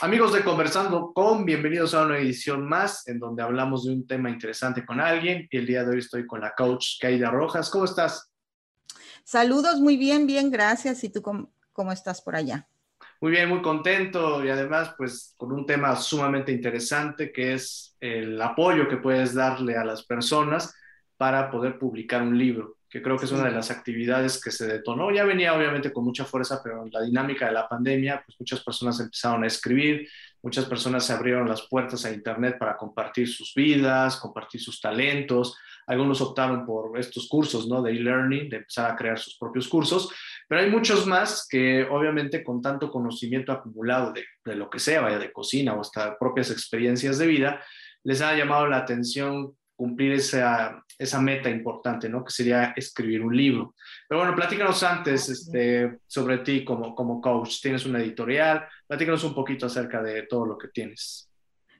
Amigos de Conversando con, bienvenidos a una edición más en donde hablamos de un tema interesante con alguien. Y el día de hoy estoy con la coach Kaida Rojas. ¿Cómo estás? Saludos, muy bien, bien, gracias. ¿Y tú cómo, cómo estás por allá? Muy bien, muy contento y además pues con un tema sumamente interesante que es el apoyo que puedes darle a las personas para poder publicar un libro que creo que es una de las actividades que se detonó. Ya venía obviamente con mucha fuerza, pero en la dinámica de la pandemia, pues muchas personas empezaron a escribir, muchas personas se abrieron las puertas a Internet para compartir sus vidas, compartir sus talentos. Algunos optaron por estos cursos, ¿no? De e-learning, de empezar a crear sus propios cursos, pero hay muchos más que obviamente con tanto conocimiento acumulado de, de lo que sea, vaya de cocina o hasta propias experiencias de vida, les ha llamado la atención cumplir esa, esa meta importante, ¿no? Que sería escribir un libro. Pero bueno, platícanos antes este, sobre ti como, como coach. Tienes una editorial, platícanos un poquito acerca de todo lo que tienes.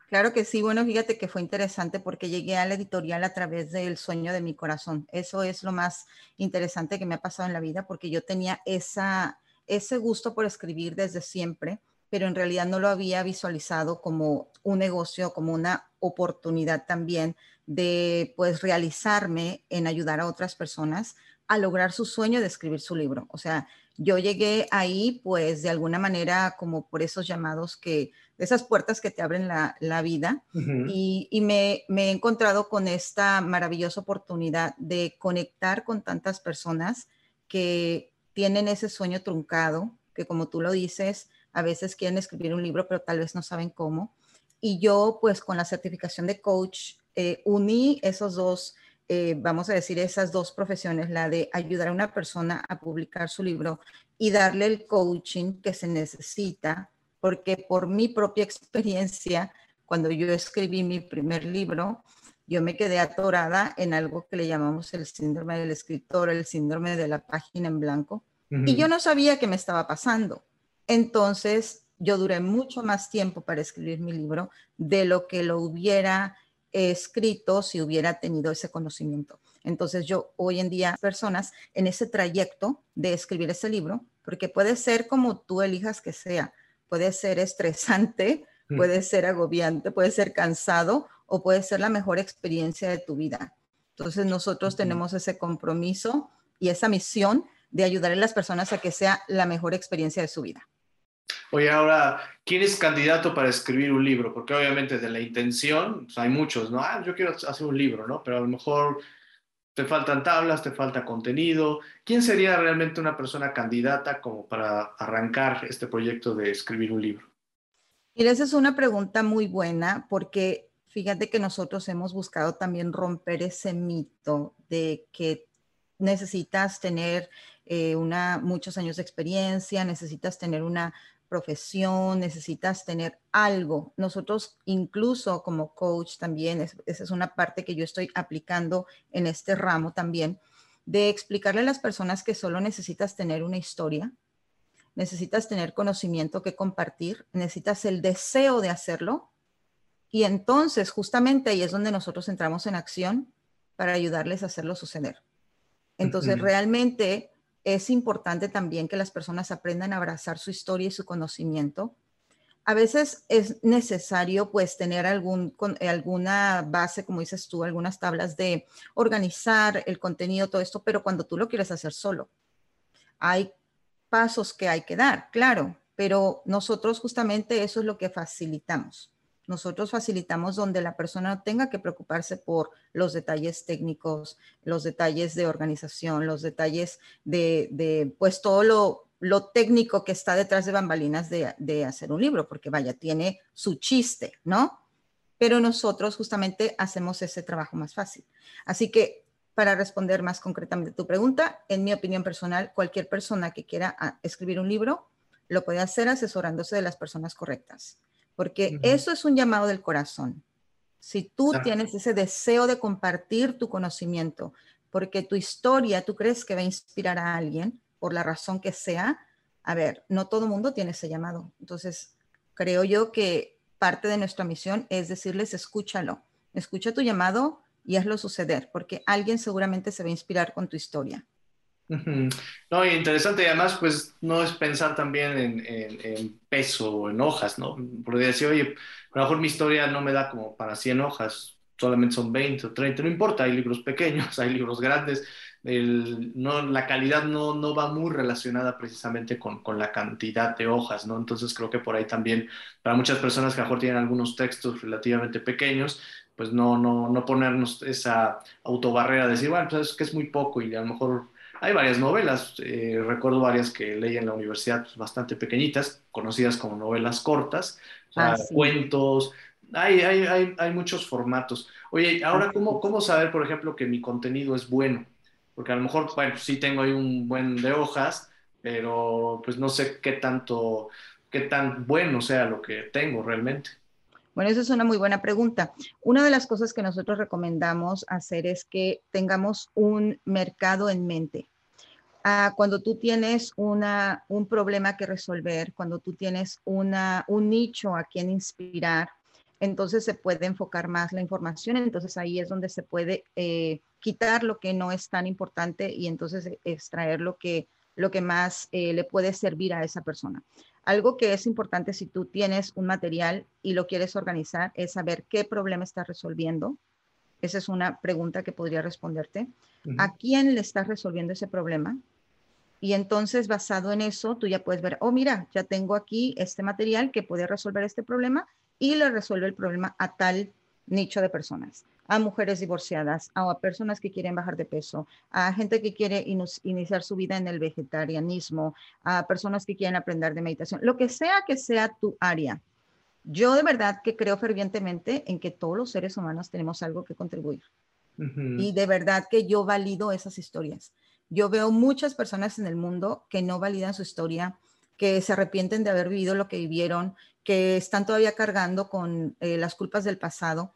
Claro que sí, bueno, fíjate que fue interesante porque llegué a la editorial a través del sueño de mi corazón. Eso es lo más interesante que me ha pasado en la vida porque yo tenía esa, ese gusto por escribir desde siempre, pero en realidad no lo había visualizado como un negocio, como una oportunidad también de pues realizarme en ayudar a otras personas a lograr su sueño de escribir su libro. O sea, yo llegué ahí pues de alguna manera como por esos llamados que, esas puertas que te abren la, vida y, me, me, he encontrado con esta maravillosa oportunidad de conectar con tantas personas que tienen ese sueño truncado, que como tú lo dices, a veces quieren escribir un libro, pero tal vez no saben cómo. Y yo pues con la certificación de coach eh, uní esos dos, eh, vamos a decir, esas dos profesiones, la de ayudar a una persona a publicar su libro y darle el coaching que se necesita, porque por mi propia experiencia, cuando yo escribí mi primer libro, yo me quedé atorada en algo que le llamamos el síndrome del escritor, el síndrome de la página en blanco, y yo no sabía qué me estaba pasando. Entonces, yo duré mucho más tiempo para escribir mi libro de lo que lo hubiera escrito si hubiera tenido ese conocimiento. Entonces yo hoy en día personas en ese trayecto de escribir ese libro, porque puede ser como tú elijas que sea, puede ser estresante, mm. puede ser agobiante, puede ser cansado o puede ser la mejor experiencia de tu vida. Entonces nosotros tenemos ese compromiso y esa misión de ayudar a las personas a que sea la mejor experiencia de su vida. Oye, ahora, ¿quién es candidato para escribir un libro? Porque obviamente de la intención, pues, hay muchos, ¿no? Ah, yo quiero hacer un libro, ¿no? Pero a lo mejor te faltan tablas, te falta contenido. ¿Quién sería realmente una persona candidata como para arrancar este proyecto de escribir un libro? Mira, esa es una pregunta muy buena porque fíjate que nosotros hemos buscado también romper ese mito de que necesitas tener eh, una, muchos años de experiencia, necesitas tener una profesión, necesitas tener algo. Nosotros incluso como coach también, esa es una parte que yo estoy aplicando en este ramo también, de explicarle a las personas que solo necesitas tener una historia, necesitas tener conocimiento que compartir, necesitas el deseo de hacerlo y entonces justamente ahí es donde nosotros entramos en acción para ayudarles a hacerlo suceder. Entonces realmente es importante también que las personas aprendan a abrazar su historia y su conocimiento. A veces es necesario pues tener algún, alguna base, como dices tú, algunas tablas de organizar el contenido, todo esto, pero cuando tú lo quieres hacer solo, hay pasos que hay que dar, claro, pero nosotros justamente eso es lo que facilitamos. Nosotros facilitamos donde la persona tenga que preocuparse por los detalles técnicos, los detalles de organización, los detalles de, pues todo lo, lo, técnico que está detrás de bambalinas de, de hacer un libro, porque vaya, tiene su chiste, ¿no? Pero nosotros justamente hacemos ese trabajo más fácil. Así que para responder más concretamente tu pregunta, en mi opinión personal, cualquier persona que quiera ah, escribir un libro lo puede hacer asesorándose de las personas correctas porque eso es un llamado del corazón. Si tú tienes ese deseo de compartir tu conocimiento, porque tu historia tú crees que va a inspirar a alguien, por la razón que sea, a ver, no todo el mundo tiene ese llamado. Entonces, creo yo que parte de nuestra misión es decirles, escúchalo, escucha tu llamado y hazlo suceder, porque alguien seguramente se va a inspirar con tu historia. No, interesante y además pues no es pensar también en, en, peso o en hojas, ¿no? Podría decir, oye, a lo mejor mi historia no me da como para 100 hojas, solamente son 20 o 30, no importa, hay libros pequeños, hay libros grandes, el, no, la calidad no, no, va muy relacionada precisamente con, con, la cantidad de hojas, ¿no? Entonces creo que por ahí también, para muchas personas que a lo mejor tienen algunos textos relativamente pequeños, pues no, no, no ponernos esa autobarrera de decir, bueno, pues es que es muy poco y a lo mejor hay varias novelas, eh, recuerdo varias que leí en la universidad pues, bastante pequeñitas, conocidas como novelas cortas, ah, cuentos, hay, hay, hay, hay, muchos formatos. Oye, ahora, ¿cómo, ¿cómo saber, por ejemplo, que mi contenido es bueno? Porque a lo mejor, bueno, sí tengo ahí un buen de hojas, pero pues no sé qué tanto, qué tan bueno sea lo que tengo realmente. Bueno, esa es una muy buena pregunta. Una de las cosas que nosotros recomendamos hacer es que tengamos un mercado en mente. Ah, cuando tú tienes una, un problema que resolver, cuando tú tienes una, un nicho a quien inspirar, entonces se puede enfocar más la información, entonces ahí es donde se puede eh, quitar lo que no es tan importante y entonces extraer lo que, lo que más eh, le puede servir a esa persona. Algo que es importante si tú tienes un material y lo quieres organizar es saber qué problema estás resolviendo. Esa es una pregunta que podría responderte. ¿A quién le estás resolviendo ese problema? Y entonces, basado en eso, tú ya puedes ver, oh, mira, ya tengo aquí este material que puede resolver este problema y le resuelve el problema a tal nicho de personas a mujeres divorciadas, a personas que quieren bajar de peso, a gente que quiere iniciar su vida en el vegetarianismo, a personas que quieren aprender de meditación, lo que sea que sea tu área. Yo de verdad que creo fervientemente en que todos los seres humanos tenemos algo que contribuir. Y de verdad que yo valido esas historias. Yo veo muchas personas en el mundo que no validan su historia, que se arrepienten de haber vivido lo que vivieron, que están todavía cargando con eh, las culpas del pasado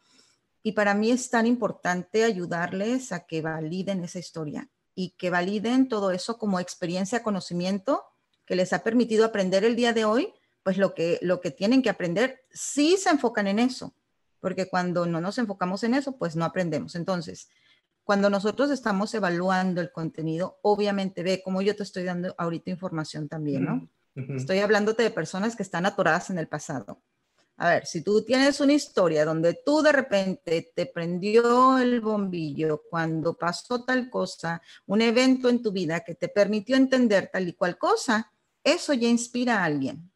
y para mí es tan importante ayudarles a que validen esa historia y que validen todo eso como experiencia, conocimiento que les ha permitido aprender el día de hoy, pues lo que, lo que tienen que aprender, sí se enfocan en eso, porque cuando no nos enfocamos en eso, pues no aprendemos. Entonces, cuando nosotros estamos evaluando el contenido, obviamente ve como yo te estoy dando ahorita información también, ¿no? Estoy hablándote de personas que están atoradas en el pasado. A ver, si tú tienes una historia donde tú de repente te prendió el bombillo cuando pasó tal cosa, un evento en tu vida que te permitió entender tal y cual cosa, eso ya inspira a alguien.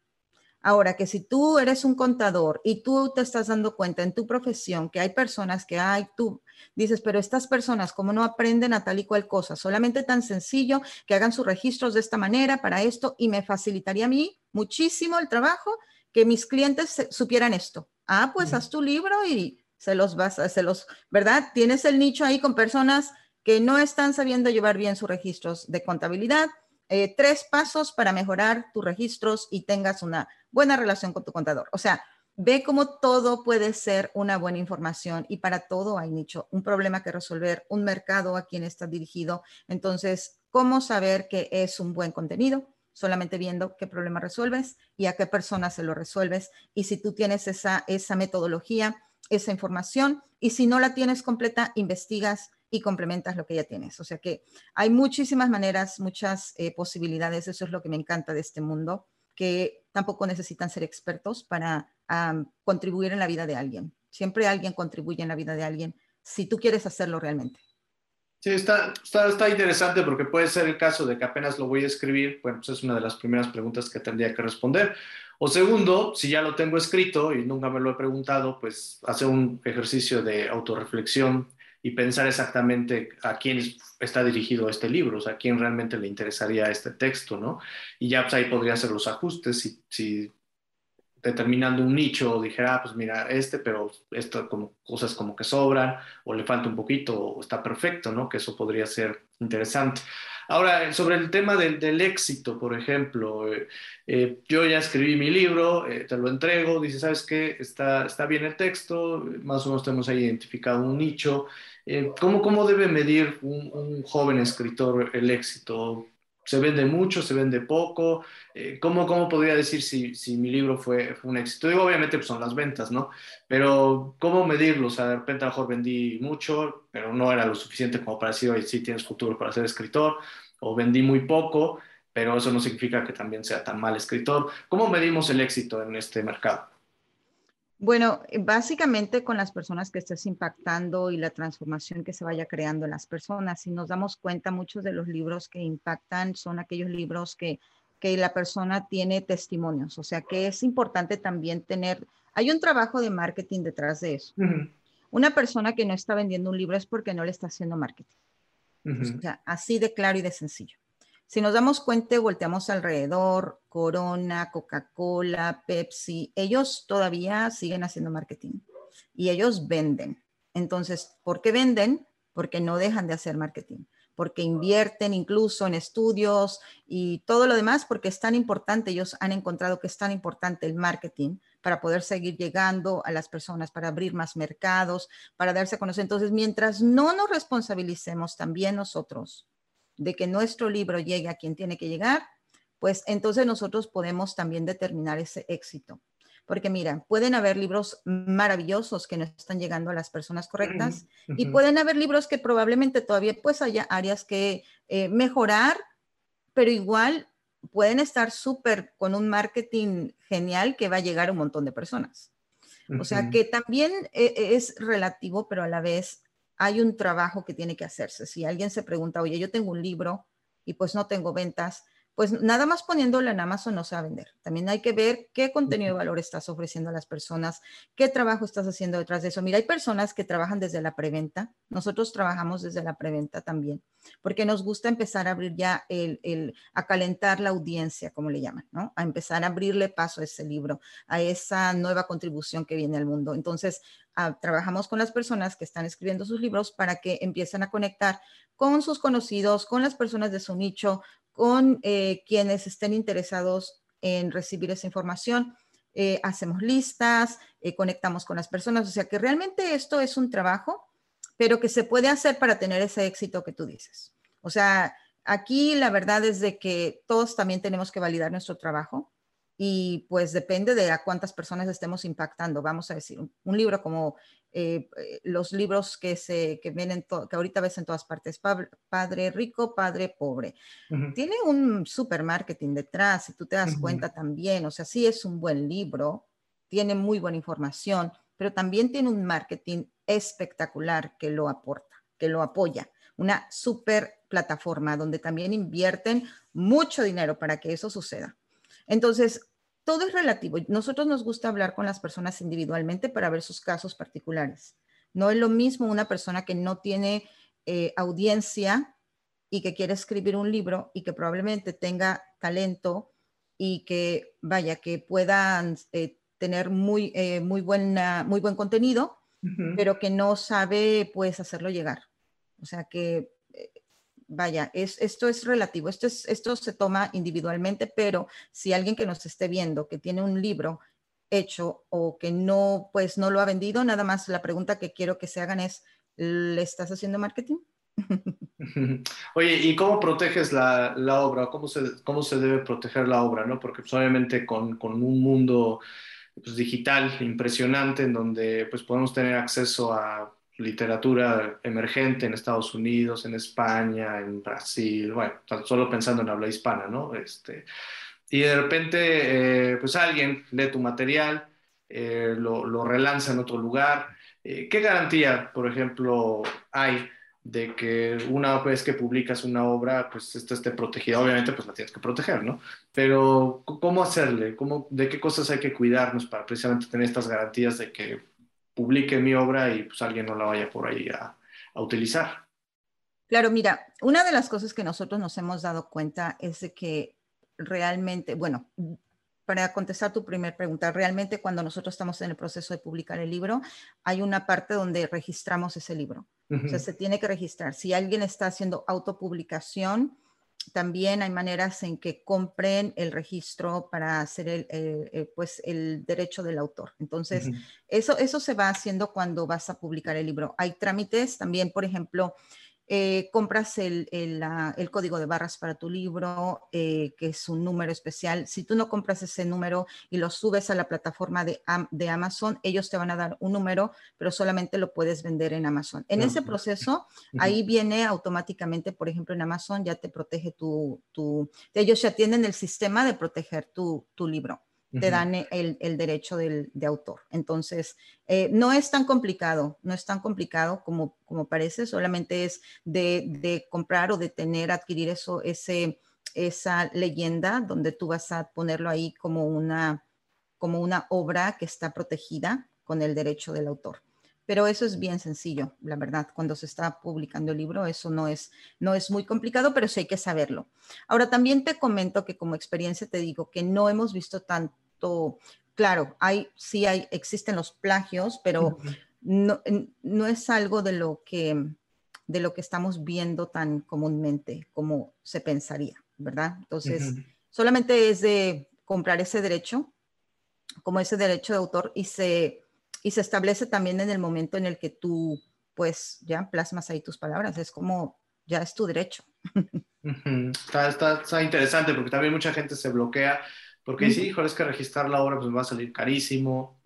Ahora que si tú eres un contador y tú te estás dando cuenta en tu profesión que hay personas que hay, tú dices, pero estas personas, ¿cómo no aprenden a tal y cual cosa? Solamente tan sencillo que hagan sus registros de esta manera para esto y me facilitaría a mí muchísimo el trabajo que mis clientes supieran esto. Ah, pues haz tu libro y se los vas, a, se los, ¿verdad? Tienes el nicho ahí con personas que no están sabiendo llevar bien sus registros de contabilidad. Eh, tres pasos para mejorar tus registros y tengas una buena relación con tu contador. O sea, ve cómo todo puede ser una buena información y para todo hay nicho, un problema que resolver, un mercado a quien está dirigido. Entonces, ¿cómo saber que es un buen contenido? Solamente viendo qué problema resuelves y a qué persona se lo resuelves. Y si tú tienes esa, esa metodología, esa información, y si no la tienes completa, investigas y complementas lo que ya tienes. O sea que hay muchísimas maneras, muchas eh, posibilidades. Eso es lo que me encanta de este mundo, que tampoco necesitan ser expertos para contribuir en la vida de alguien. Siempre alguien contribuye en la vida de alguien si tú quieres hacerlo realmente. Sí, está, está, interesante porque puede ser el caso de que apenas lo voy a escribir, bueno, pues es una de las primeras preguntas que tendría que responder. O segundo, si ya lo tengo escrito y nunca me lo he preguntado, pues hacer un ejercicio de autorreflexión y pensar exactamente a quién está dirigido este libro, o sea, a quién realmente le interesaría este texto, ¿no? Y ya pues ahí podría hacer los ajustes si, si determinando un nicho, dijera, ah, pues mira, este, pero esto como cosas como que sobran, o le falta un poquito, o está perfecto, ¿no? Que eso podría ser interesante. Ahora, sobre el tema del, del éxito, por ejemplo, eh, eh, yo ya escribí mi libro, eh, te lo entrego, dice, ¿sabes qué? Está, está bien el texto, más o menos tenemos ahí identificado un nicho. ¿cómo, ¿Cómo debe medir un, un joven escritor el éxito? Se vende mucho, se vende poco. Eh, ¿cómo, ¿cómo, podría decir si, si mi libro fue, fue, un éxito? Digo, obviamente pues, son las ventas, ¿no? Pero ¿cómo medirlo? O sea, de repente a lo mejor vendí mucho, pero no era lo suficiente como para decir, oye, sí tienes futuro para ser escritor. o vendí muy poco, pero eso no significa que también sea tan mal escritor. ¿Cómo medimos el éxito en este mercado? Bueno, básicamente con las personas que estés impactando y la transformación que se vaya creando en las personas. Si nos damos cuenta, muchos de los libros que impactan son aquellos libros que, que la persona tiene testimonios. O sea que es importante también tener, hay un trabajo de marketing detrás de eso. Una persona que no está vendiendo un libro es porque no le está haciendo marketing. O sea, así de claro y de sencillo. Si nos damos cuenta y volteamos alrededor, Corona, Coca-Cola, Pepsi, ellos todavía siguen haciendo marketing y ellos venden. Entonces, ¿por qué venden? Porque no dejan de hacer marketing, porque invierten incluso en estudios y todo lo demás, porque es tan importante, ellos han encontrado que es tan importante el marketing para poder seguir llegando a las personas, para abrir más mercados, para darse a conocer. Entonces, mientras no nos responsabilicemos también nosotros de que nuestro libro llegue a quien tiene que llegar, pues entonces nosotros podemos también determinar ese éxito. Porque mira, pueden haber libros maravillosos que no están llegando a las personas correctas y pueden haber libros que probablemente todavía pues haya áreas que eh, mejorar, pero igual pueden estar súper con un marketing genial que va a llegar a un montón de personas. O sea que también eh, es relativo, pero a la vez hay un trabajo que tiene que hacerse. Si alguien se pregunta, oye, yo tengo un libro y pues no tengo ventas, pues nada más poniéndolo en Amazon no se va a vender. También hay que ver qué contenido de valor estás ofreciendo a las personas, qué trabajo estás haciendo detrás de eso. Mira, hay personas que trabajan desde la preventa. Nosotros trabajamos desde la preventa también, porque nos gusta empezar a abrir ya el, a calentar la audiencia, como le llaman, ¿no? A empezar a abrirle paso a ese libro, a esa nueva contribución que viene al mundo. Entonces, trabajamos con las personas que están escribiendo sus libros para que empiecen a conectar con sus conocidos, con las personas de su nicho, con eh, quienes estén interesados en recibir esa información. Eh, hacemos listas, eh, conectamos con las personas, o sea que realmente esto es un trabajo, pero que se puede hacer para tener ese éxito que tú dices. O sea, aquí la verdad es de que todos también tenemos que validar nuestro trabajo y pues depende de a cuántas personas estemos impactando. Vamos a decir, un, libro como eh, eh, los libros que, se, que, vienen que ahorita ves en todas partes, Padre Rico, Padre Pobre. Tiene un super marketing detrás, si tú te das cuenta también, o sea, sí es un buen libro, tiene muy buena información, pero también tiene un marketing espectacular que lo aporta, que lo apoya. Una super plataforma donde también invierten mucho dinero para que eso suceda. Entonces, todo es relativo. Nosotros nos gusta hablar con las personas individualmente para ver sus casos particulares. No es lo mismo una persona que no tiene eh, audiencia y que quiere escribir un libro y que probablemente tenga talento y que vaya, que puedan eh, tener muy, eh, muy, buena, muy buen contenido, pero que no sabe pues hacerlo llegar. O sea que vaya, es, esto es relativo, esto, es, esto se toma individualmente, pero si alguien que nos esté viendo, que tiene un libro hecho o que no, pues no lo ha vendido, nada más la pregunta que quiero que se hagan es, ¿le estás haciendo marketing? Oye, ¿y cómo proteges la, obra? ¿Cómo se, ¿Cómo se debe proteger la obra? ¿no? Porque pues, obviamente con, con, un mundo pues, digital impresionante en donde pues, podemos tener acceso a literatura emergente en Estados Unidos, en España, en Brasil, bueno, solo pensando en habla hispana, ¿no? Este, y de repente, eh, pues alguien lee tu material, eh, lo, lo, relanza en otro lugar. Eh, ¿Qué garantía, por ejemplo, hay de que una vez que publicas una obra, pues esta esté protegida? Obviamente, pues la tienes que proteger, ¿no? Pero, ¿cómo hacerle? ¿Cómo, ¿De qué cosas hay que cuidarnos para precisamente tener estas garantías de que publique mi obra y pues alguien no la vaya por ahí a, utilizar. Claro, mira, una de las cosas que nosotros nos hemos dado cuenta es de que realmente, bueno, para contestar tu primera pregunta, realmente cuando nosotros estamos en el proceso de publicar el libro, hay una parte donde registramos ese libro. O sea, se tiene que registrar. Si alguien está haciendo autopublicación, también hay maneras en que compren el registro para hacer el, pues el derecho del autor. Entonces, eso, eso se va haciendo cuando vas a publicar el libro. Hay trámites también, por ejemplo, eh, compras el, el, código de barras para tu libro, eh, que es un número especial. Si tú no compras ese número y lo subes a la plataforma de, de, Amazon, ellos te van a dar un número, pero solamente lo puedes vender en Amazon. En ese proceso, ahí viene automáticamente, por ejemplo, en Amazon ya te protege tu, tu ellos ya tienen el sistema de proteger tu, tu libro te dan el, el derecho del, de autor. Entonces, eh, no es tan complicado, no es tan complicado como, como parece, solamente es de, de, comprar o de tener, adquirir eso, ese, esa leyenda donde tú vas a ponerlo ahí como una, como una obra que está protegida con el derecho del autor. Pero eso es bien sencillo, la verdad, cuando se está publicando el libro, eso no es, no es muy complicado, pero sí hay que saberlo. Ahora, también te comento que como experiencia te digo que no hemos visto tanto, claro, hay, sí hay, existen los plagios, pero no, no es algo de lo que de lo que estamos viendo tan comúnmente como se pensaría, ¿verdad? Entonces, solamente es de comprar ese derecho, como ese derecho de autor, y se y se establece también en el momento en el que tú, pues, ya plasmas ahí tus palabras. Es como, ya es tu derecho. está, está, interesante porque también mucha gente se bloquea porque dice, hijo, es que registrar la obra pues va a salir carísimo.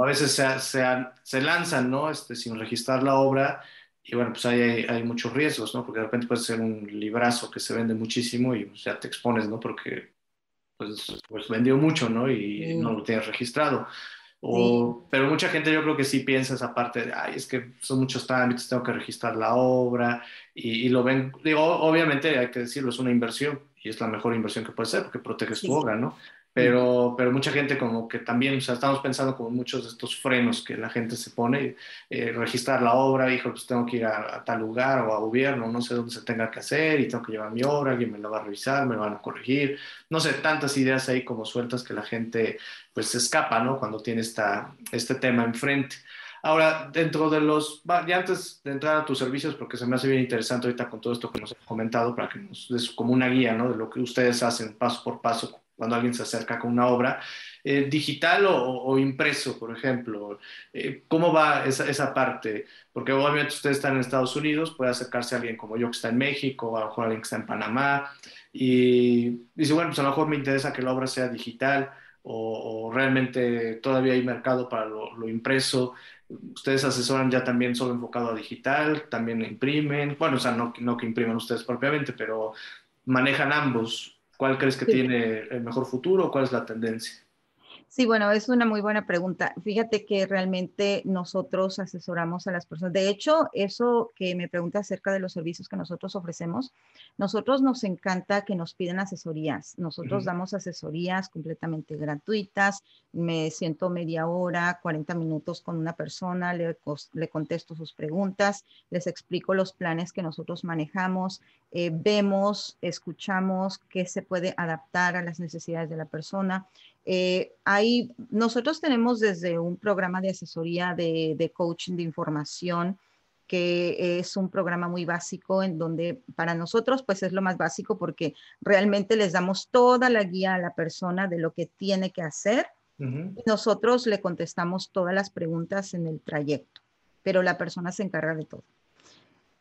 A veces se, se, se, lanzan, ¿no? Este, sin registrar la obra y bueno, pues hay, hay, muchos riesgos, ¿no? Porque de repente puede ser un librazo que se vende muchísimo y pues, ya te expones, ¿no? Porque pues, pues vendió mucho, ¿no? Y no lo tienes registrado. Pero mucha gente yo creo que sí piensa esa parte de, ay, es que son muchos trámites, tengo que registrar la obra y, lo ven, digo, obviamente hay que decirlo, es una inversión y es la mejor inversión que puede ser porque proteges tu obra, ¿no? Pero, pero mucha gente como que también, o sea, estamos pensando como muchos de estos frenos que la gente se pone, eh, registrar la obra, dijo, pues tengo que ir a, tal lugar o a gobierno, no sé dónde se tenga que hacer y tengo que llevar mi obra, alguien me la va a revisar, me van a corregir, no sé, tantas ideas ahí como sueltas que la gente pues se escapa, ¿no? Cuando tiene esta, este tema enfrente. Ahora, dentro de los, ya antes de entrar a tus servicios, porque se me hace bien interesante ahorita con todo esto que nos has comentado, para que nos des como una guía, ¿no? De lo que ustedes hacen paso por paso cuando alguien se acerca con una obra, eh, digital o, impreso, por ejemplo. Eh, ¿Cómo va esa, esa, parte? Porque obviamente ustedes están en Estados Unidos, puede acercarse a alguien como yo que está en México, o a lo mejor alguien que está en Panamá, y dice, bueno, pues a lo mejor me interesa que la obra sea digital, o, realmente todavía hay mercado para lo, lo, impreso. Ustedes asesoran ya también solo enfocado a digital, también imprimen, bueno, o sea, no, no que impriman ustedes propiamente, pero manejan ambos. ¿Cuál crees que tiene el mejor futuro? ¿Cuál es la tendencia? Sí, bueno, es una muy buena pregunta. Fíjate que realmente nosotros asesoramos a las personas. De hecho, eso que me pregunta acerca de los servicios que nosotros ofrecemos, nosotros nos encanta que nos piden asesorías. Nosotros damos asesorías completamente gratuitas. Me siento media hora, 40 minutos con una persona, le, le contesto sus preguntas, les explico los planes que nosotros manejamos, eh, vemos, escuchamos qué se puede adaptar a las necesidades de la persona. Eh, nosotros tenemos desde un programa de asesoría de, de, coaching de información que es un programa muy básico en donde para nosotros pues es lo más básico porque realmente les damos toda la guía a la persona de lo que tiene que hacer y nosotros le contestamos todas las preguntas en el trayecto, pero la persona se encarga de todo.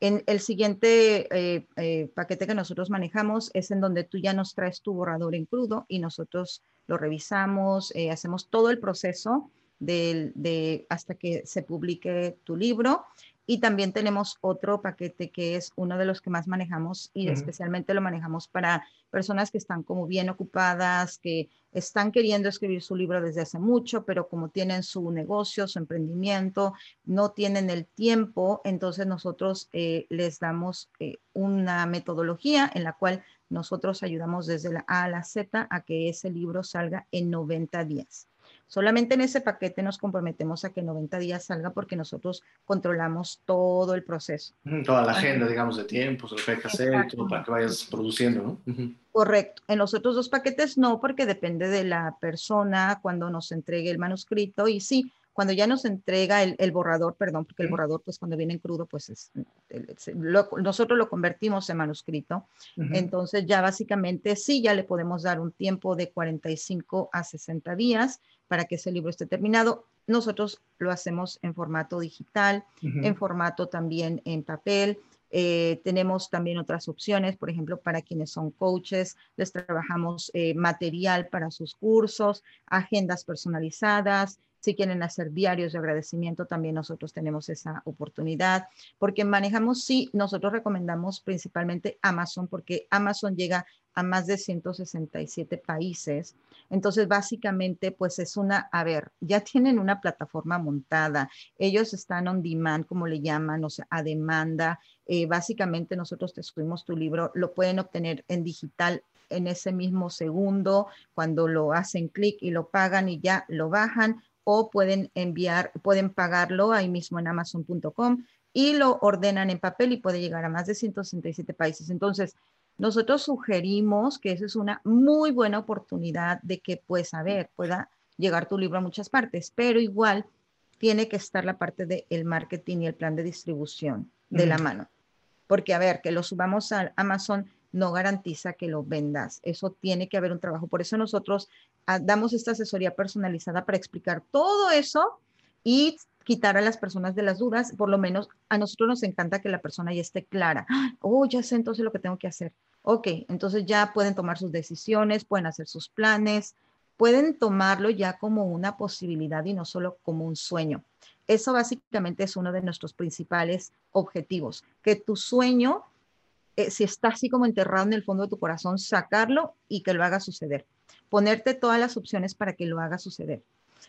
En el siguiente eh, eh, paquete que nosotros manejamos es en donde tú ya nos traes tu borrador en crudo y nosotros lo revisamos, eh, hacemos todo el proceso de, hasta que se publique tu libro. Y también tenemos otro paquete que es uno de los que más manejamos y especialmente lo manejamos para personas que están como bien ocupadas, que están queriendo escribir su libro desde hace mucho, pero como tienen su negocio, su emprendimiento, no tienen el tiempo, entonces nosotros eh, les damos eh, una metodología en la cual nosotros ayudamos desde la A a la Z a que ese libro salga en 90 días. Solamente en ese paquete nos comprometemos a que 90 días salga porque nosotros controlamos todo el proceso. Toda la agenda, digamos, de tiempos, lo que hay que hacer todo para que vayas produciendo, ¿no? Correcto. En los otros dos paquetes no, porque depende de la persona cuando nos entregue el manuscrito y sí, cuando ya nos entrega el, borrador, perdón, porque el borrador, pues cuando viene en crudo, pues es, nosotros lo convertimos en manuscrito. Entonces ya básicamente sí, ya le podemos dar un tiempo de 45 a 60 días para que ese libro esté terminado. Nosotros lo hacemos en formato digital, en formato también en papel. Eh, tenemos también otras opciones, por ejemplo, para quienes son coaches, les trabajamos eh, material para sus cursos, agendas personalizadas, si quieren hacer diarios de agradecimiento, también nosotros tenemos esa oportunidad, porque manejamos, sí, nosotros recomendamos principalmente Amazon, porque Amazon llega a más de 167 países. Entonces, básicamente, pues es una, a ver, ya tienen una plataforma montada, ellos están on demand, como le llaman, o sea, a demanda. Eh, básicamente, nosotros te escribimos tu libro, lo pueden obtener en digital en ese mismo segundo, cuando lo hacen clic y lo pagan y ya lo bajan, o pueden enviar, pueden pagarlo ahí mismo en amazon.com y lo ordenan en papel y puede llegar a más de 167 países. Entonces, nosotros sugerimos que esa es una muy buena oportunidad de que, pues, a ver, pueda llegar tu libro a muchas partes, pero igual tiene que estar la parte del marketing y el plan de distribución de la mano. Porque, a ver, que lo subamos a Amazon no garantiza que lo vendas. Eso tiene que haber un trabajo. Por eso nosotros damos esta asesoría personalizada para explicar todo eso y quitar a las personas de las dudas. Por lo menos a nosotros nos encanta que la persona ya esté clara. Oh, ya sé entonces lo que tengo que hacer. Ok, entonces ya pueden tomar sus decisiones, pueden hacer sus planes, pueden tomarlo ya como una posibilidad y no solo como un sueño. Eso básicamente es uno de nuestros principales objetivos, que tu sueño eh, si está así como enterrado en el fondo de tu corazón, sacarlo y que lo haga suceder. Ponerte todas las opciones para que lo haga suceder.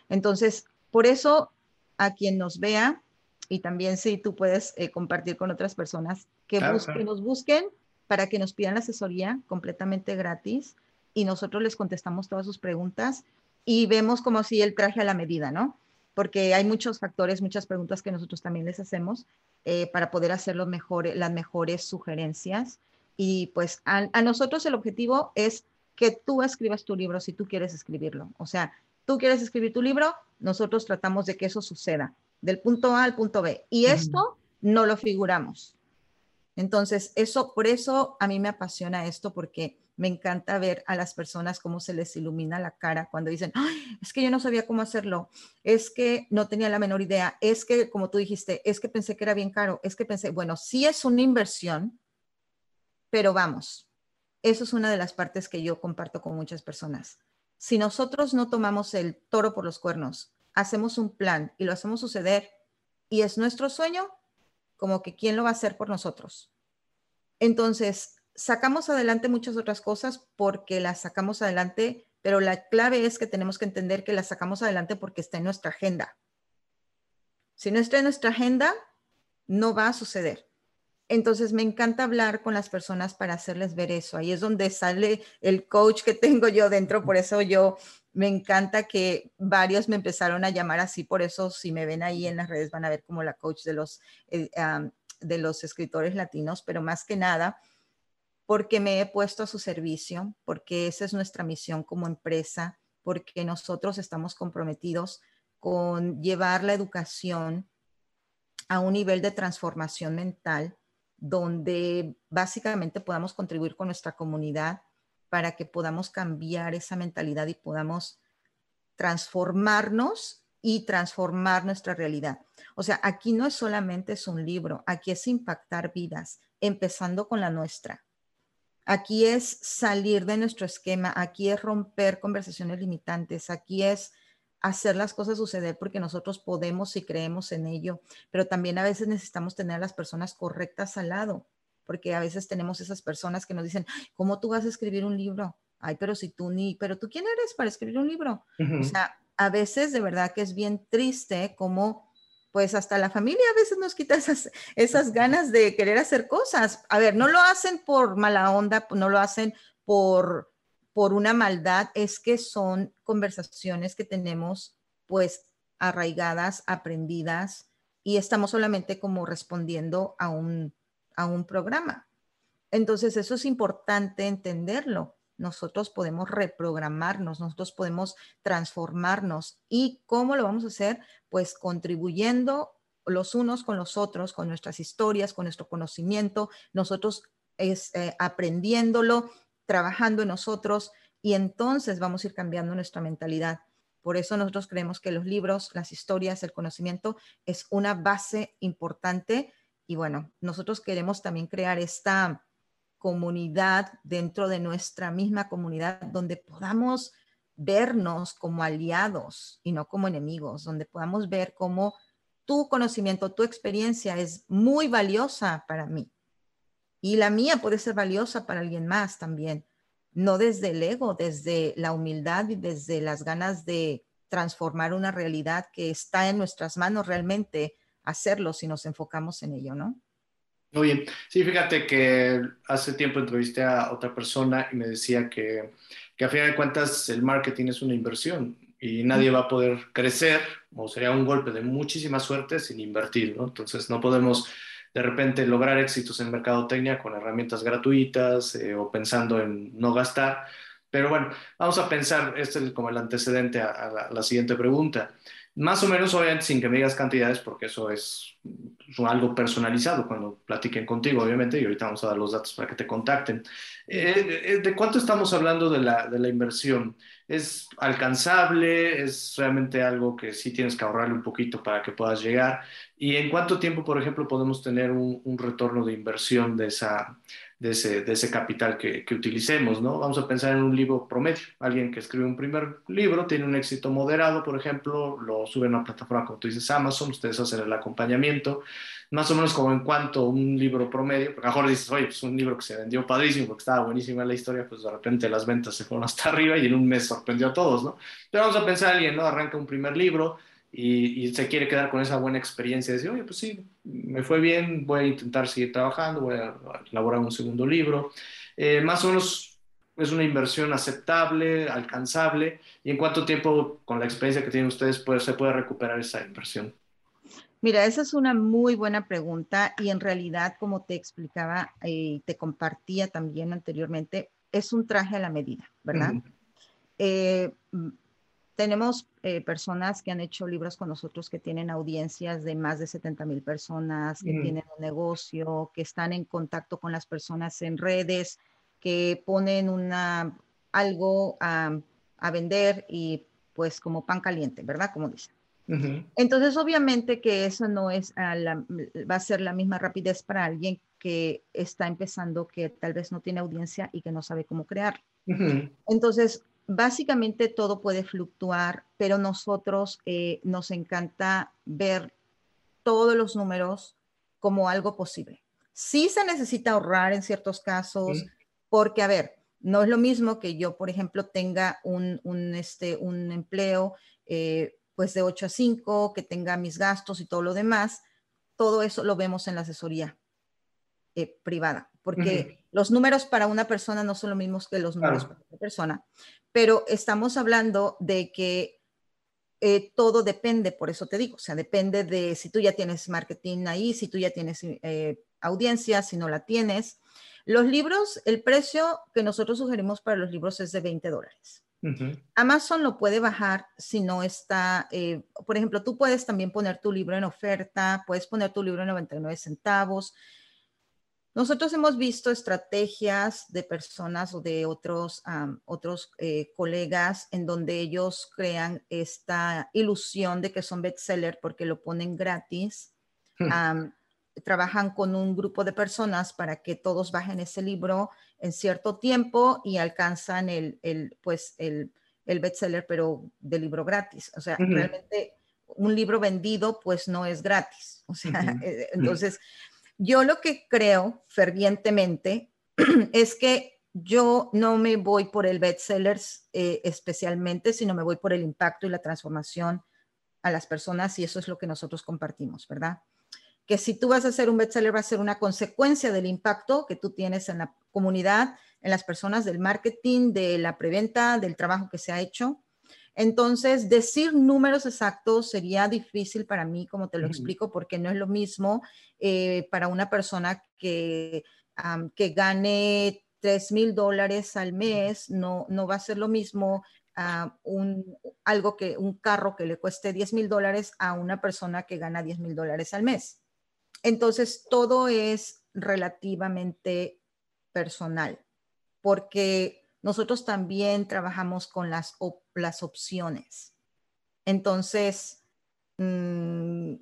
Entonces, por eso a quien nos vea, y también si tú puedes eh, compartir con otras personas, que, nos busquen para que nos pidan la asesoría completamente gratis y nosotros les contestamos todas sus preguntas y vemos como si el traje a la medida, ¿no? Porque hay muchos factores, muchas preguntas que nosotros también les hacemos eh, para poder hacer los mejores, las mejores sugerencias. Y pues a, nosotros el objetivo es que tú escribas tu libro si tú quieres escribirlo. O sea, tú quieres escribir tu libro, nosotros tratamos de que eso suceda, del punto A al punto B. Y esto no lo figuramos. Entonces, eso, por eso a mí me apasiona esto, porque me encanta ver a las personas cómo se les ilumina la cara cuando dicen, es que yo no sabía cómo hacerlo, es que no tenía la menor idea, es que, como tú dijiste, es que pensé que era bien caro, es que pensé, bueno, sí es una inversión, pero vamos, eso es una de las partes que yo comparto con muchas personas. Si nosotros no tomamos el toro por los cuernos, hacemos un plan y lo hacemos suceder y es nuestro sueño, como que quién lo va a hacer por nosotros. Entonces, sacamos adelante muchas otras cosas porque las sacamos adelante, pero la clave es que tenemos que entender que las sacamos adelante porque está en nuestra agenda. Si no está en nuestra agenda, no va a suceder. Entonces me encanta hablar con las personas para hacerles ver eso. Ahí es donde sale el coach que tengo yo dentro. Por eso yo me encanta que varios me empezaron a llamar así. Por eso si me ven ahí en las redes van a ver como la coach de los, eh, de los escritores latinos. Pero más que nada, porque me he puesto a su servicio, porque esa es nuestra misión como empresa, porque nosotros estamos comprometidos con llevar la educación a un nivel de transformación mental donde básicamente podamos contribuir con nuestra comunidad para que podamos cambiar esa mentalidad y podamos transformarnos y transformar nuestra realidad. O sea, aquí no es solamente es un libro, aquí es impactar vidas, empezando con la nuestra. Aquí es salir de nuestro esquema, aquí es romper conversaciones limitantes, aquí es hacer las cosas suceder porque nosotros podemos y creemos en ello, pero también a veces necesitamos tener a las personas correctas al lado, porque a veces tenemos esas personas que nos dicen, ¿cómo tú vas a escribir un libro? Ay, pero si tú ni, pero tú quién eres para escribir un libro? O sea, a veces de verdad que es bien triste como pues hasta la familia a veces nos quita esas, esas ganas de querer hacer cosas. A ver, no lo hacen por mala onda, no lo hacen por, por una maldad, es que son conversaciones que tenemos pues arraigadas, aprendidas y estamos solamente como respondiendo a un, a un programa. Entonces, eso es importante entenderlo nosotros podemos reprogramarnos, nosotros podemos transformarnos. ¿Y cómo lo vamos a hacer? Pues contribuyendo los unos con los otros, con nuestras historias, con nuestro conocimiento, nosotros es, eh, aprendiéndolo, trabajando en nosotros y entonces vamos a ir cambiando nuestra mentalidad. Por eso nosotros creemos que los libros, las historias, el conocimiento es una base importante y bueno, nosotros queremos también crear esta comunidad dentro de nuestra misma comunidad donde podamos vernos como aliados y no como enemigos, donde podamos ver cómo tu conocimiento, tu experiencia es muy valiosa para mí y la mía puede ser valiosa para alguien más también, no desde el ego, desde la humildad y desde las ganas de transformar una realidad que está en nuestras manos realmente hacerlo si nos enfocamos en ello, ¿no? Muy bien. Sí, fíjate que hace tiempo entrevisté a otra persona y me decía que, que a fin de cuentas el marketing es una inversión y nadie va a poder crecer o sería un golpe de muchísima suerte sin invertir, ¿no? Entonces no podemos de repente lograr éxitos en mercadotecnia con herramientas gratuitas eh, o pensando en no gastar. Pero bueno, vamos a pensar, este es como el antecedente a, la, siguiente pregunta. Más o menos, obviamente, sin que me digas cantidades, porque eso es, algo personalizado cuando platiquen contigo, obviamente, y ahorita vamos a dar los datos para que te contacten. Eh, eh, ¿De cuánto estamos hablando de la, de la, inversión? ¿Es alcanzable? ¿Es realmente algo que sí tienes que ahorrarle un poquito para que puedas llegar? ¿Y en cuánto tiempo, por ejemplo, podemos tener un, un retorno de inversión de esa, de ese, de ese capital que, que, utilicemos, ¿no? Vamos a pensar en un libro promedio. Alguien que escribe un primer libro tiene un éxito moderado, por ejemplo, lo sube a una plataforma como tú dices Amazon, ustedes hacen el acompañamiento, más o menos como en cuanto un libro promedio, porque a lo mejor dices, oye, pues un libro que se vendió padrísimo porque estaba buenísima la historia, pues de repente las ventas se fueron hasta arriba y en un mes sorprendió a todos, ¿no? Pero vamos a pensar alguien, ¿no? Arranca un primer libro, y, se quiere quedar con esa buena experiencia de decir, oye, pues sí, me fue bien, voy a intentar seguir trabajando, voy a elaborar un segundo libro. Eh, más o menos es una inversión aceptable, alcanzable, y en cuánto tiempo, con la experiencia que tienen ustedes, pues, se puede recuperar esa inversión. Mira, esa es una muy buena pregunta y en realidad, como te explicaba y te compartía también anteriormente, es un traje a la medida, ¿verdad? tenemos eh, personas que han hecho libros con nosotros que tienen audiencias de más de 70 mil personas, que tienen un negocio, que están en contacto con las personas en redes, que ponen una, algo a, vender y pues como pan caliente, ¿verdad? Como dicen. Entonces, obviamente que eso no es va a ser la misma rapidez para alguien que está empezando, que tal vez no tiene audiencia y que no sabe cómo crear. Entonces, básicamente todo puede fluctuar, pero nosotros eh, nos encanta ver todos los números como algo posible. Sí se necesita ahorrar en ciertos casos, porque, a ver, no es lo mismo que yo, por ejemplo, tenga un, este, un empleo eh, pues de 8 a 5, que tenga mis gastos y todo lo demás. Todo eso lo vemos en la asesoría eh, privada, porque los números para una persona no son los mismos que los números para otra persona pero estamos hablando de que eh, todo depende, por eso te digo, o sea, depende de si tú ya tienes marketing ahí, si tú ya tienes eh, audiencia, si no la tienes. Los libros, el precio que nosotros sugerimos para los libros es de 20 dólares. Amazon lo puede bajar si no está, eh, por ejemplo, tú puedes también poner tu libro en oferta, puedes poner tu libro en 99 centavos. Nosotros hemos visto estrategias de personas o de otros, otros eh, colegas en donde ellos crean esta ilusión de que son bestseller porque lo ponen gratis. Hmm. Trabajan con un grupo de personas para que todos bajen ese libro en cierto tiempo y alcanzan el, el pues el, el bestseller, pero de libro gratis. O sea, realmente un libro vendido pues no es gratis. O sea, eh, entonces... Yo lo que creo fervientemente es que yo no me voy por el bestseller eh, especialmente, sino me voy por el impacto y la transformación a las personas y eso es lo que nosotros compartimos, ¿verdad? Que si tú vas a hacer un bestseller va a ser una consecuencia del impacto que tú tienes en la comunidad, en las personas, del marketing, de la preventa, del trabajo que se ha hecho. Entonces, decir números exactos sería difícil para mí, como te lo explico, porque no es lo mismo eh, para una persona que, que gane 3 mil dólares al mes, no, no va a ser lo mismo un, algo que un carro que le cueste 10 mil dólares a una persona que gana 10 mil dólares al mes. Entonces, todo es relativamente personal, porque nosotros también trabajamos con las, las opciones. Entonces, mm,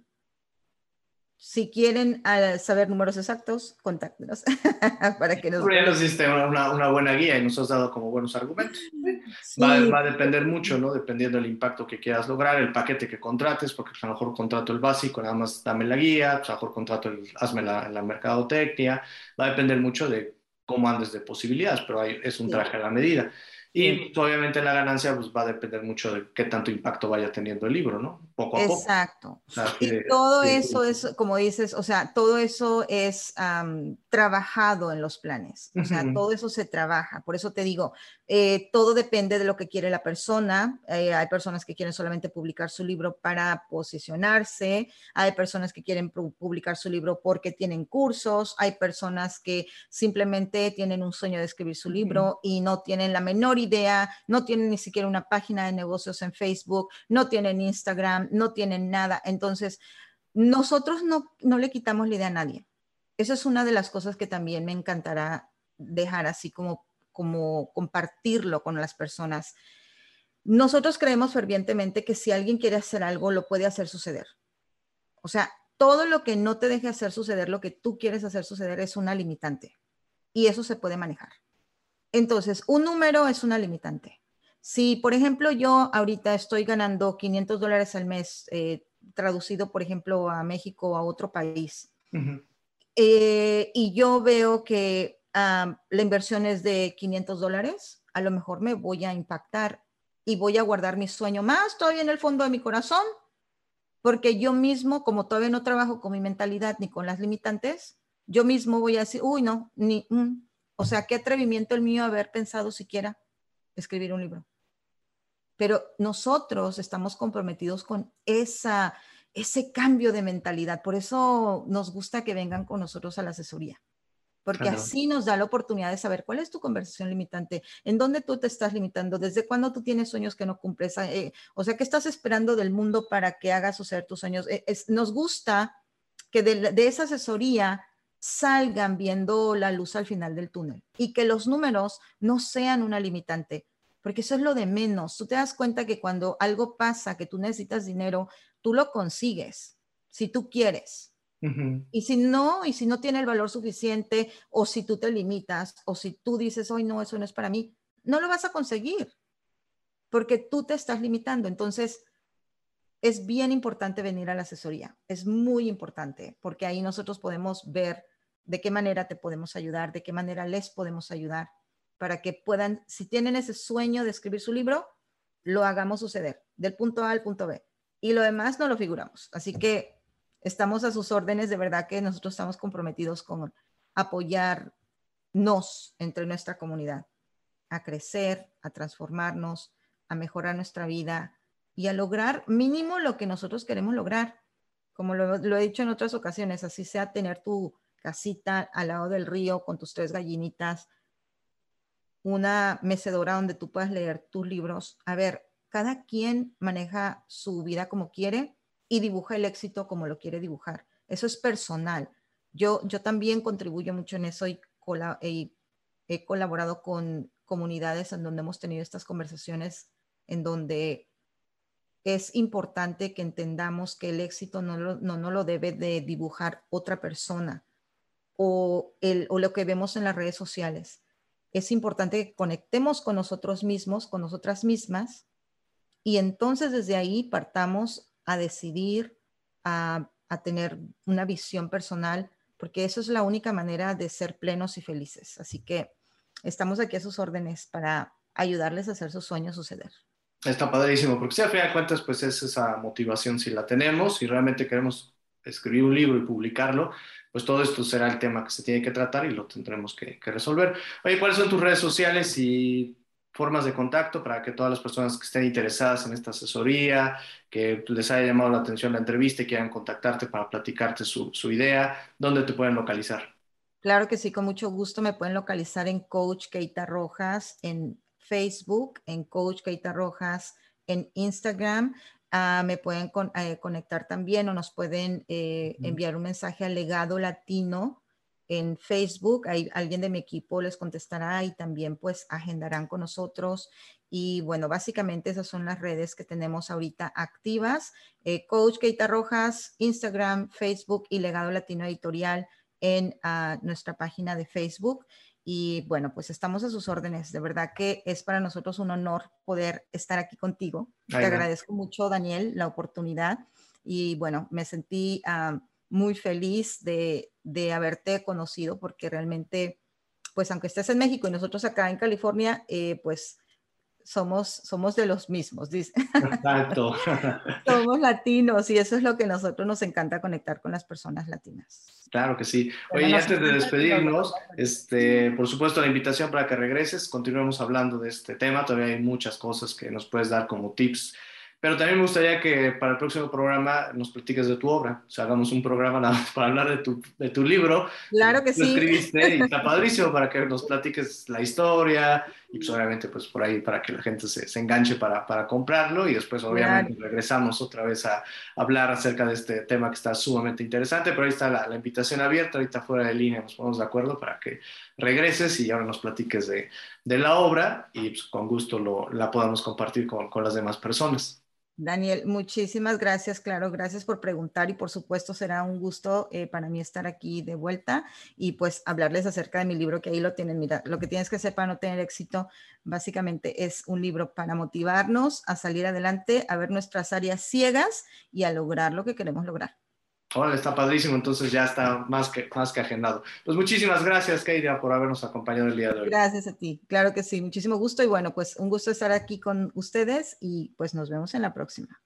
si quieren ah, saber números exactos, contáctenos para que nos... nos diste una, una, buena guía y nos has dado como buenos argumentos. Va, va, a depender mucho, ¿no? Dependiendo del impacto que quieras lograr, el paquete que contrates, porque a lo mejor contrato el básico, nada más dame la guía, pues a lo mejor contrato el, hazme la, la mercadotecnia, va a depender mucho de cómo andes de posibilidades, pero hay, es un traje a la medida. Y pues, obviamente la ganancia pues, va a depender mucho de qué tanto impacto vaya teniendo el libro, ¿no? Poco a poco. Exacto. y todo eso es, como dices, o sea, todo eso es trabajado en los planes. O sea, todo eso se trabaja. Por eso te digo, eh, todo depende de lo que quiere la persona. Eh, hay personas que quieren solamente publicar su libro para posicionarse. Hay personas que quieren publicar su libro porque tienen cursos. Hay personas que simplemente tienen un sueño de escribir su libro y no tienen la menor idea, no tienen ni siquiera una página de negocios en Facebook, no tienen Instagram, no tienen nada. Entonces, nosotros no, no le quitamos la idea a nadie. Esa es una de las cosas que también me encantará dejar así como, como compartirlo con las personas. Nosotros creemos fervientemente que si alguien quiere hacer algo, lo puede hacer suceder. O sea, todo lo que no te deje hacer suceder, lo que tú quieres hacer suceder es una limitante. Y eso se puede manejar. Entonces, un número es una limitante. Si, por ejemplo, yo ahorita estoy ganando 500 dólares al mes, eh, traducido, por ejemplo, a México o a otro país, eh, y yo veo que la inversión es de 500 dólares, a lo mejor me voy a impactar y voy a guardar mi sueño más todavía en el fondo de mi corazón, porque yo mismo, como todavía no trabajo con mi mentalidad ni con las limitantes, yo mismo voy a decir, uy, no, ni, mm, o sea, qué atrevimiento el mío haber pensado siquiera escribir un libro. Pero nosotros estamos comprometidos con esa, ese cambio de mentalidad. Por eso nos gusta que vengan con nosotros a la asesoría. Porque así nos da la oportunidad de saber cuál es tu conversación limitante, en dónde tú te estás limitando, desde cuándo tú tienes sueños que no cumples, eh, o sea, qué estás esperando del mundo para que hagas suceder tus sueños. Eh, nos gusta que de esa asesoría salgan viendo la luz al final del túnel y que los números no sean una limitante, porque eso es lo de menos. Tú te das cuenta que cuando algo pasa, que tú necesitas dinero, tú lo consigues, si tú quieres. Y si no, y si no tiene el valor suficiente, o si tú te limitas, o si tú dices, hoy no, eso no es para mí, no lo vas a conseguir, porque tú te estás limitando. Entonces, es bien importante venir a la asesoría, es muy importante, porque ahí nosotros podemos ver de qué manera te podemos ayudar, de qué manera les podemos ayudar para que puedan, si tienen ese sueño de escribir su libro, lo hagamos suceder del punto A al punto B. Y lo demás no lo figuramos. Así que estamos a sus órdenes, de verdad que nosotros estamos comprometidos con apoyarnos entre nuestra comunidad, a crecer, a transformarnos, a mejorar nuestra vida y a lograr mínimo lo que nosotros queremos lograr. Como lo, lo he dicho en otras ocasiones, así sea tener tu, casita al lado del río con tus tres gallinitas, una mecedora donde tú puedas leer tus libros. A ver, cada quien maneja su vida como quiere y dibuja el éxito como lo quiere dibujar. Eso es personal. Yo, yo también contribuyo mucho en eso y, he colaborado con comunidades en donde hemos tenido estas conversaciones en donde es importante que entendamos que el éxito no, no, no lo debe de dibujar otra persona o, el, o lo que vemos en las redes sociales. Es importante que conectemos con nosotros mismos, con nosotras mismas, y entonces desde ahí partamos a decidir, a, tener una visión personal, porque eso es la única manera de ser plenos y felices. Así que estamos aquí a sus órdenes para ayudarles a hacer sus sueños suceder. Está padrísimo, porque si al final de cuentas, pues es esa motivación, si la tenemos y realmente queremos escribir un libro y publicarlo, pues todo esto será el tema que se tiene que tratar y lo tendremos que, resolver. Oye, ¿cuáles son tus redes sociales y formas de contacto para que todas las personas que estén interesadas en esta asesoría, que les haya llamado la atención la entrevista y quieran contactarte para platicarte su, idea, ¿dónde te pueden localizar? Claro que sí, con mucho gusto me pueden localizar en Coach Keita Rojas, en Facebook, en Coach Keita Rojas, en Instagram Ah, me pueden eh, conectar también o nos pueden eh, enviar un mensaje al legado latino en Facebook, alguien de mi equipo les contestará y también pues agendarán con nosotros. Y bueno, básicamente esas son las redes que tenemos ahorita activas. Eh, Coach Keita Rojas, Instagram, Facebook y Legado Latino Editorial en ah, nuestra página de Facebook. Y bueno, pues estamos a sus órdenes. De verdad que es para nosotros un honor poder estar aquí contigo. Te agradezco mucho, Daniel, la oportunidad. Y bueno, me sentí ah, muy feliz de, de, haberte conocido porque realmente, pues aunque estés en México y nosotros acá en California, eh, pues somos, somos de los mismos, dice. Exacto. somos latinos y eso es lo que a nosotros nos encanta conectar con las personas latinas. Claro que sí. Oye, antes de despedirnos, este, por supuesto, la invitación para que regreses, continuemos hablando de este tema. Todavía hay muchas cosas que nos puedes dar como tips pero también me gustaría que para el próximo programa nos platiques de tu obra. O sea, hagamos un programa nada más para hablar de tu, de tu libro. Claro que sí. Lo escribiste y está padrísimo para que nos platiques la historia y pues obviamente pues por ahí para que la gente se, se enganche para, para, comprarlo y después obviamente regresamos otra vez a hablar acerca de este tema que está sumamente interesante, pero ahí está la, la invitación abierta, ahorita fuera de línea nos ponemos de acuerdo para que regreses y ahora nos platiques de, de la obra y pues, con gusto lo, la podamos compartir con, con las demás personas. Daniel, muchísimas gracias, claro, gracias por preguntar y por supuesto será un gusto eh, para mí estar aquí de vuelta y pues hablarles acerca de mi libro que ahí lo tienen. Mira, lo que tienes que hacer para no tener éxito básicamente es un libro para motivarnos a salir adelante, a ver nuestras áreas ciegas y a lograr lo que queremos lograr. Hola, está padrísimo, entonces ya está más que, más que agendado. Pues muchísimas gracias, Keiria, por habernos acompañado el día de hoy. Gracias a ti, claro que sí, muchísimo gusto y bueno, pues un gusto estar aquí con ustedes y pues nos vemos en la próxima.